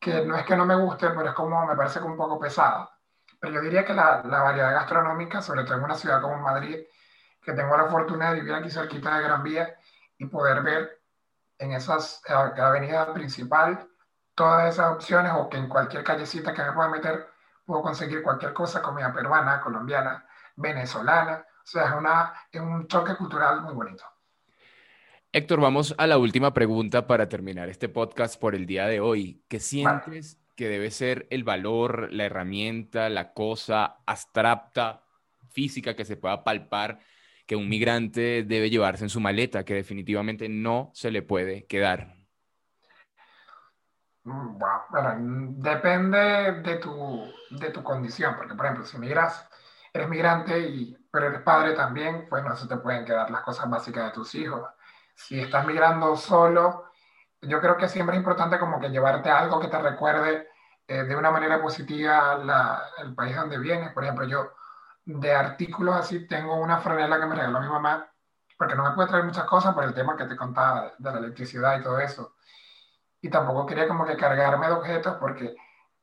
que no es que no me guste, pero es como, me parece que un poco pesada. Pero yo diría que la, la, variedad gastronómica, sobre todo en una ciudad como Madrid, que tengo la fortuna de vivir aquí cerquita de Gran Vía y poder ver en esas eh, avenida principal todas esas opciones o que en cualquier callecita que me pueda meter puedo conseguir cualquier cosa, comida peruana, colombiana, venezolana. O sea, es, una, es un choque cultural muy bonito. Héctor, vamos a la última pregunta para terminar este podcast por el día de hoy. ¿Qué sientes que debe ser el valor, la herramienta, la cosa abstracta, física que se pueda palpar que un migrante debe llevarse en su maleta, que definitivamente no se le puede quedar? Mm, bueno, depende de tu, de tu condición, porque por ejemplo, si migras, eres migrante, y, pero eres padre también, pues no se te pueden quedar las cosas básicas de tus hijos si estás migrando solo, yo creo que siempre es importante como que llevarte algo que te recuerde eh, de una manera positiva la, el país donde vienes. Por ejemplo, yo de artículos así tengo una franela que me regaló mi mamá, porque no me puede traer muchas cosas por el tema que te contaba de la electricidad y todo eso. Y tampoco quería como que cargarme de objetos porque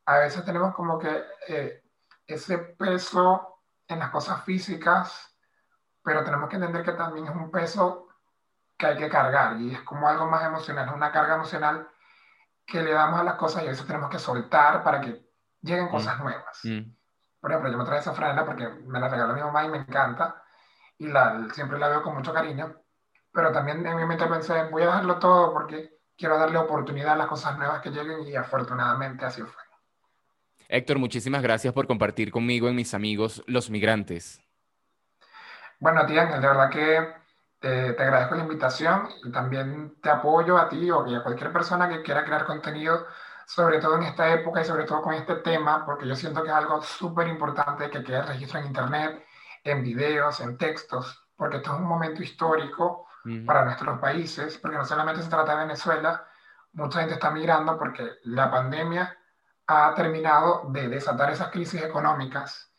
a veces tenemos como que eh, ese peso en las cosas físicas, pero tenemos que entender que también es un peso que hay que cargar y es como algo más emocional, es una carga emocional que le damos a las cosas y a veces tenemos que soltar para que lleguen mm. cosas nuevas. Mm. Por ejemplo, yo me traje esa franela porque me la regaló mi mamá y me encanta y la, siempre la veo con mucho cariño, pero también en mi mente pensé, voy a dejarlo todo porque quiero darle oportunidad a las cosas nuevas que lleguen y afortunadamente así fue. Héctor, muchísimas gracias por compartir conmigo y mis amigos los migrantes. Bueno, tía, de verdad que te, te, agradezco la invitación y también te apoyo a ti o a cualquier persona que quiera crear contenido, sobre todo en esta época y sobre todo con este tema, porque yo siento que es algo súper importante que quede registro en Internet, en videos, en textos, porque esto es un momento histórico para nuestros países, porque no solamente se trata de Venezuela, mucha gente está migrando porque la pandemia ha terminado de desatar esas crisis económicas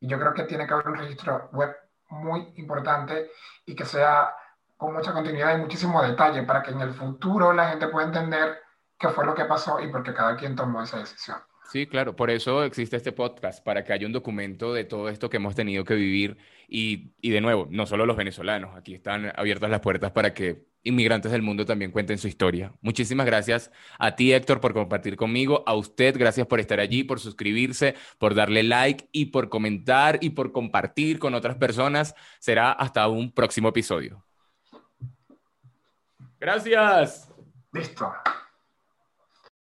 y yo creo que tiene que haber un registro web muy importante y que sea con mucha continuidad y muchísimo detalle para que en el futuro la gente pueda entender qué fue lo que pasó y por qué cada quien tomó esa decisión. Sí, claro, por eso existe este podcast, para que haya un documento de todo esto que hemos tenido que vivir y, y de nuevo, no solo los venezolanos, aquí están abiertas las puertas para que inmigrantes del mundo también cuenten su historia. Muchísimas gracias a ti, Héctor, por compartir conmigo, a usted, gracias por estar allí, por suscribirse, por darle like y por comentar y por compartir con otras personas. Será hasta un próximo episodio. Gracias. Listo.